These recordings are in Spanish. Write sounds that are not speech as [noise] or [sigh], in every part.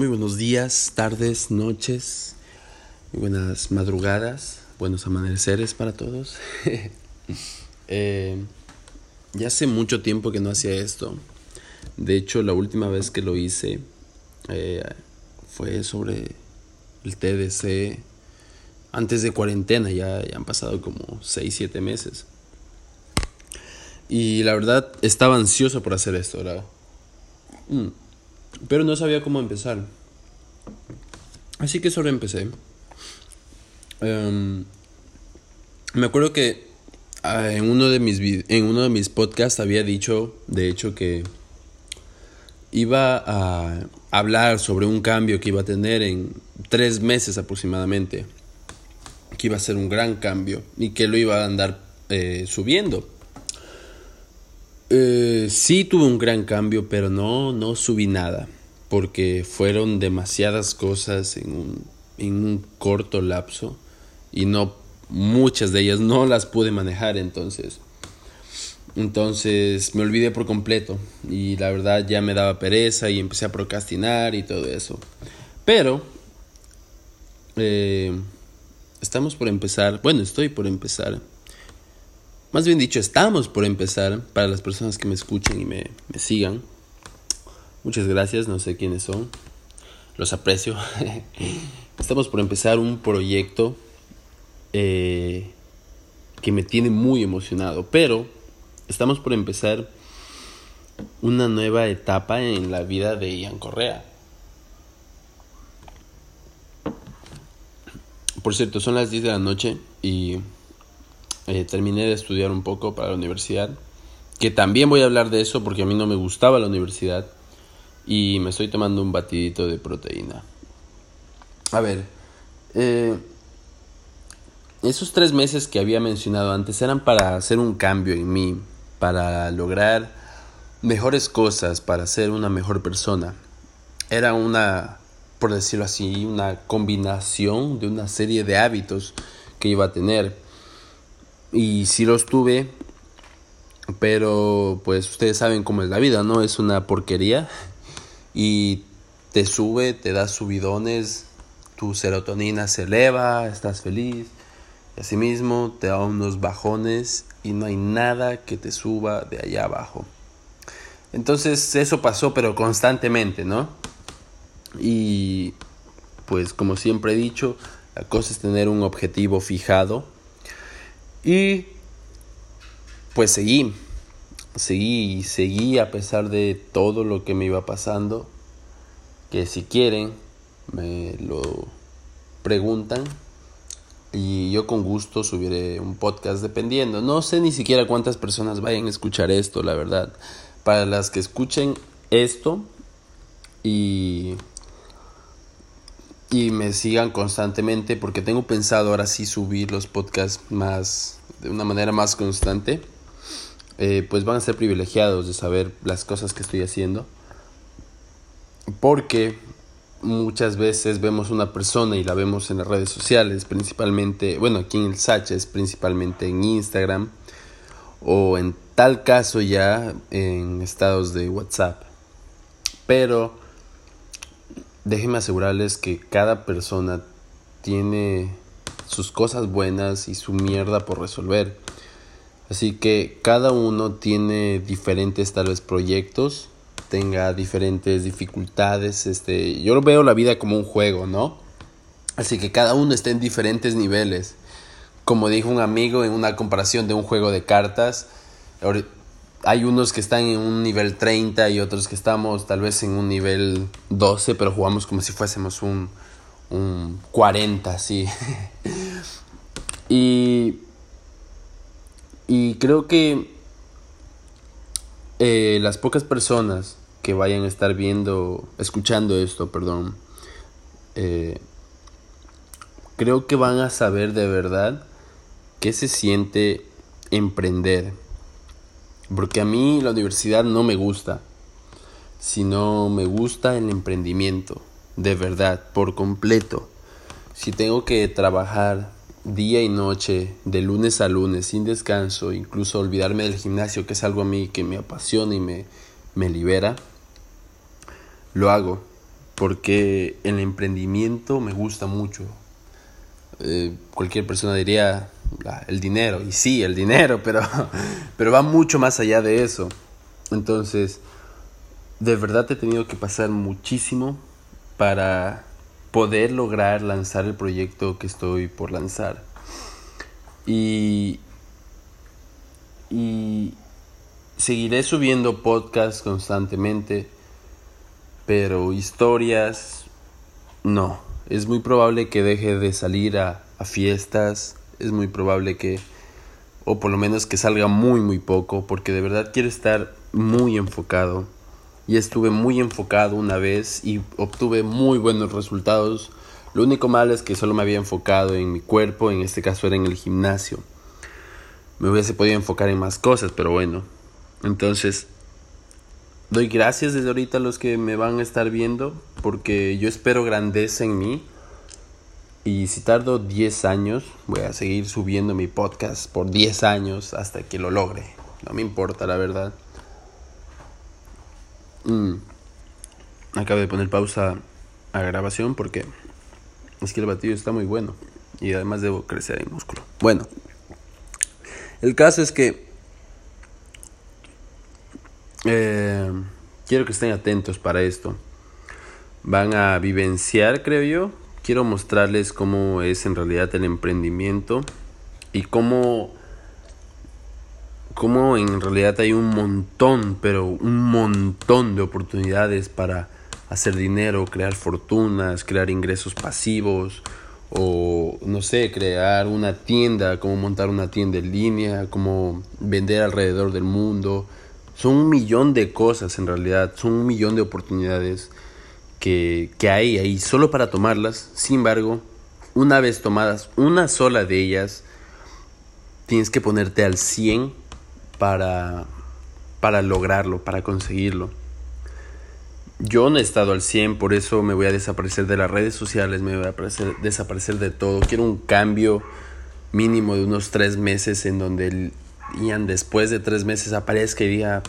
Muy buenos días, tardes, noches, muy buenas madrugadas, buenos amaneceres para todos. [laughs] eh, ya hace mucho tiempo que no hacía esto. De hecho, la última vez que lo hice eh, fue sobre el TDC antes de cuarentena, ya, han pasado como 6, 7 meses. Y la verdad estaba ansioso por hacer esto, ¿verdad? Mm. Pero no sabía cómo empezar. Así que solo empecé. Em, me acuerdo que ah, en, uno de mis en uno de mis podcasts había dicho, de hecho, que iba a hablar sobre un cambio que iba a tener en tres meses aproximadamente. Que iba a ser un gran cambio y que lo iba a andar eh, subiendo. Eh, sí tuve un gran cambio, pero no, no subí nada, porque fueron demasiadas cosas en un, en un corto lapso y no muchas de ellas no las pude manejar entonces. Entonces me olvidé por completo y la verdad ya me daba pereza y empecé a procrastinar y todo eso. Pero eh, estamos por empezar, bueno, estoy por empezar más bien dicho, estamos por empezar para las personas que me escuchen y me, sigan. Muchas gracias, no sé quiénes son. Los aprecio. [laughs] estamos por empezar un proyecto eh, que me tiene muy emocionado, pero estamos por empezar una nueva etapa en la vida de Ian Correa. Por cierto, son las 10 de la noche y eh, terminé de estudiar un poco para la universidad, que también voy a hablar de eso porque a mí no me gustaba la universidad y me estoy tomando un batidito de proteína. A ver, eh, esos tres meses que había mencionado antes eran para hacer un cambio en mí, para lograr mejores cosas, para ser una mejor persona. Era una, por decirlo así, una combinación de una serie de hábitos que iba a tener y sí los tuve, pero pues ustedes saben cómo es la vida, ¿no? Es una porquería y te sube, te da subidones, tu serotonina se eleva, estás feliz, y asimismo te da unos bajones y no hay nada que te suba de allá abajo. Entonces eso pasó, pero constantemente, ¿no? Y pues como siempre he dicho, la cosa es tener un objetivo fijado y pues seguí, seguí seguí a pesar de todo lo que me iba pasando, que si quieren me lo preguntan y yo con gusto subiré un podcast dependiendo. No sé ni siquiera cuántas personas vayan a escuchar esto, la verdad. Para las que escuchen esto y y me sigan constantemente porque tengo pensado ahora sí subir los podcasts más de una manera más constante eh, pues van a ser privilegiados de saber las cosas que estoy haciendo porque muchas veces vemos una persona y la vemos en las redes sociales principalmente bueno aquí en el Saches principalmente en Instagram o en tal caso ya en estados de WhatsApp. Pero déjenme asegurarles que cada persona tiene sus cosas buenas y su mierda por resolver. Así que cada uno tiene diferentes tal vez proyectos, tenga diferentes dificultades, este, yo veo la vida como un juego, ¿no? Así que cada uno está en diferentes niveles. Como dijo un amigo en una comparación de un juego de cartas, hay unos que están en un nivel 30 y otros que estamos tal vez en un nivel 12, pero jugamos como si fuésemos un, un 40, sí. [laughs] y, y creo que eh, las pocas personas que vayan a estar viendo, escuchando esto, perdón, eh, creo que van a saber de verdad qué se siente emprender porque a mí la universidad no me gusta, sino me gusta el emprendimiento, de verdad, por completo. Si tengo que trabajar día y noche, de lunes a lunes, sin descanso, incluso olvidarme del gimnasio, que es algo a mí que me apasiona y me, me libera, lo hago. porque el emprendimiento me gusta mucho. Eh, cualquier persona diría el dinero, y sí, el dinero, [laughs] pero, pero va mucho más allá de eso. Entonces, de verdad he tenido que pasar muchísimo para poder lograr lanzar el proyecto que estoy por lanzar. Y, y seguiré subiendo podcasts constantemente, pero historias no. Es muy probable que deje de salir a fiestas, es muy probable que, o por lo menos que salga muy, muy poco, porque de verdad quiero estar muy enfocado. Y estuve muy enfocado una vez y obtuve muy buenos resultados. Lo único malo es que solo me había enfocado en mi cuerpo, en este caso era en el gimnasio. Me hubiese podido enfocar en más cosas, pero bueno. Entonces, doy gracias desde ahorita a los que me van a estar viendo, porque yo espero grandeza en mí. Y si tardo 10 años, voy a seguir subiendo mi podcast por 10 años hasta que lo logre. No me importa, la verdad. Mm. Acabo de poner pausa a grabación porque es que el batido está muy bueno y además debo crecer en músculo. Bueno, el caso es que eh, quiero que estén atentos para esto. Van a vivenciar, creo yo. Quiero mostrarles cómo es en realidad el emprendimiento y cómo cómo en realidad hay un montón, pero un montón de oportunidades para hacer dinero, crear fortunas, crear ingresos pasivos o no sé, crear una tienda, como montar una tienda en línea, como vender alrededor del mundo. Son un millón de cosas en realidad, son un millón de oportunidades que, que hay ahí solo para tomarlas. Sin embargo, una vez tomadas una sola de ellas, tienes que ponerte al 100 para, para lograrlo, para conseguirlo. Yo no he estado al 100, por eso me voy a desaparecer de las redes sociales, me voy a desaparecer de todo. Quiero un cambio mínimo de unos tres meses en donde el Ian después de tres meses aparezca y diga,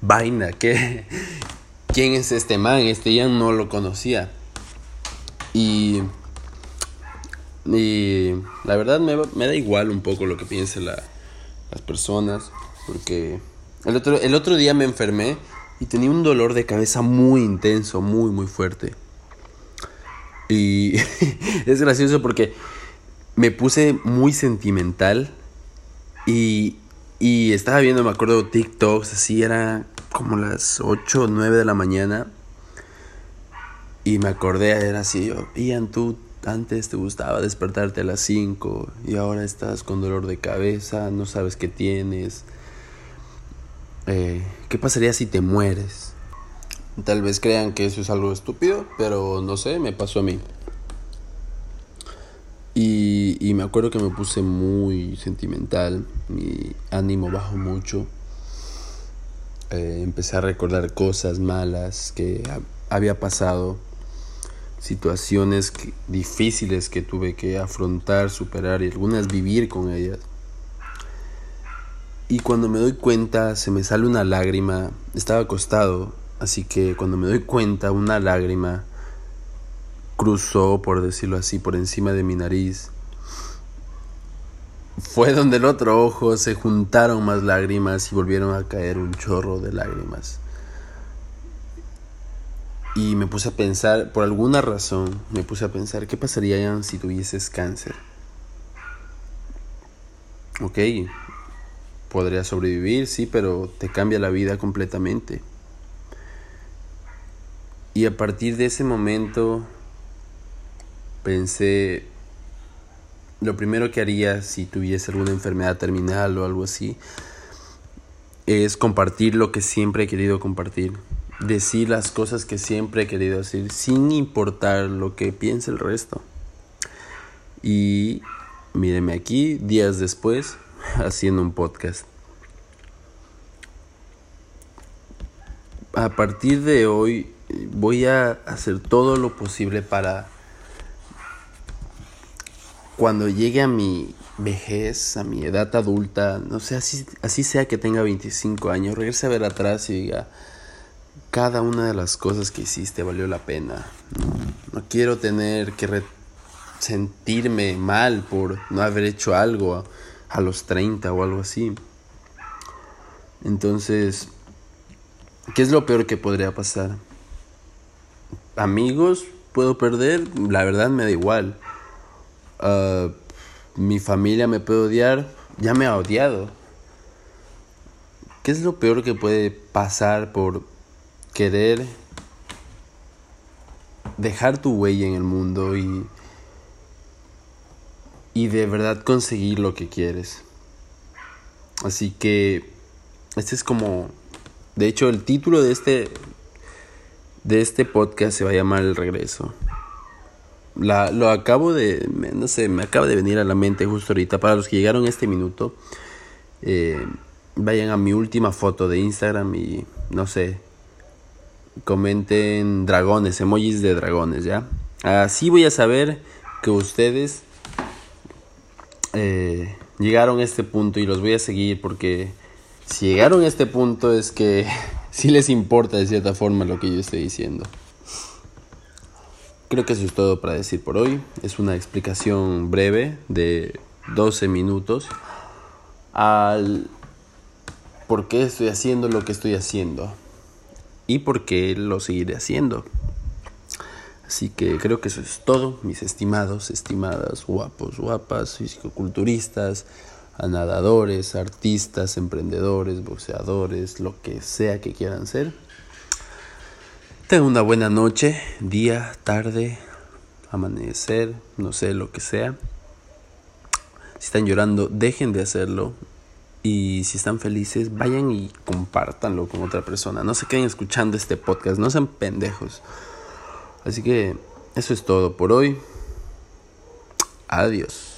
vaina, ¿qué? ¿Quién es este man? Este Ian no lo conocía. Y, y la verdad me, da igual un poco lo que piense la, las personas, porque el otro, el otro día me enfermé y tenía un dolor de cabeza muy intenso, muy, muy fuerte. Y [laughs] es gracioso porque me puse muy sentimental y, y estaba viendo, me acuerdo, TikToks, así era como las 8 o 9 de la mañana. Y me acordé, era así, yo, Ian, tú antes te gustaba despertarte a las 5 y ahora estás con dolor de cabeza, no sabes qué tienes. Eh, ¿Qué pasaría si te mueres? Tal vez crean que eso es algo estúpido, pero no sé, me pasó a mí. Y, y me acuerdo que me puse muy sentimental, mi ánimo bajó mucho. Eh, empecé a recordar cosas malas que había pasado situaciones difíciles que tuve que afrontar, superar y algunas vivir con ellas. Y cuando me doy cuenta se me sale una lágrima, estaba acostado, así que cuando me doy cuenta una lágrima cruzó, por decirlo así, por encima de mi nariz. Fue donde el otro ojo se juntaron más lágrimas y volvieron a caer un chorro de lágrimas. Y me puse a pensar, por alguna razón, me puse a pensar, ¿qué pasaría si tuvieses cáncer? Ok, podría sobrevivir, sí, pero te cambia la vida completamente. Y a partir de ese momento pensé, lo primero que haría si tuviese alguna enfermedad terminal o algo así, es compartir lo que siempre he querido compartir decir las cosas que siempre he querido decir sin importar lo que piense el resto. Y míreme aquí, días después, [laughs] haciendo un podcast. A partir de hoy voy a hacer todo lo posible para cuando llegue a mi vejez, a mi edad adulta, no sé, así, así sea que tenga 25 años, regrese a ver atrás y diga, cada una de las cosas que hiciste valió la pena. No, quiero tener que sentirme mal por no haber hecho algo a, a los 30 o algo así. Entonces, ¿qué es lo peor que podría pasar? Amigos, puedo perder, la verdad me da igual. Ah, mi familia me puede odiar, ya me ha odiado. ¿Qué es lo peor que puede pasar por querer dejar tu huella en el mundo y, y de verdad conseguir lo que quieres? Así que este es como, de hecho el título de este, de este podcast se va a llamar El Regreso. La, lo acabo de, no sé, me acaba de venir a la mente justo ahorita. Para los que llegaron a este minuto, eh, vayan a mi última foto de Instagram y, no sé, comenten dragones, emojis de dragones, ¿ya? Así voy a saber que ustedes eh, llegaron a este punto y los voy a seguir porque si llegaron a este punto es que [laughs] sí les importa de cierta forma lo que yo estoy diciendo. Creo que eso es todo para decir por hoy. Es una explicación breve de 12 minutos al por qué estoy haciendo lo que estoy haciendo y por qué lo seguiré haciendo. Así que creo que eso es todo, mis estimados, estimadas, guapos, guapas, fisicoculturistas, nadadores, artistas, emprendedores, boxeadores, lo que sea que quieran ser. Tengan una buena noche, día, tarde, amanecer, no sé, lo que sea. Si están llorando, dejen de hacerlo. Y si están felices, vayan y compártanlo con otra persona. No se queden escuchando este podcast, no sean pendejos. Así que eso es todo por hoy. Adiós.